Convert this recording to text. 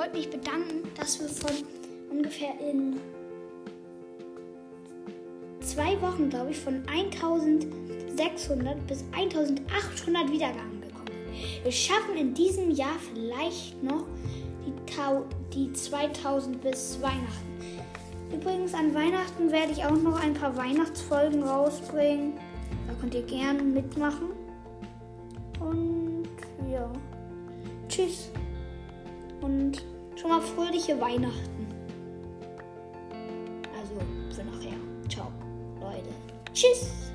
wollte mich bedanken, dass wir von ungefähr in zwei Wochen, glaube ich, von 1600 bis 1800 Wiedergaben gekommen sind. Wir schaffen in diesem Jahr vielleicht noch die, die 2000 bis Weihnachten. Übrigens an Weihnachten werde ich auch noch ein paar Weihnachtsfolgen rausbringen. Da könnt ihr gerne mitmachen. Und ja. Tschüss. Und schon mal fröhliche Weihnachten. Also für nachher. Ciao, Leute. Tschüss.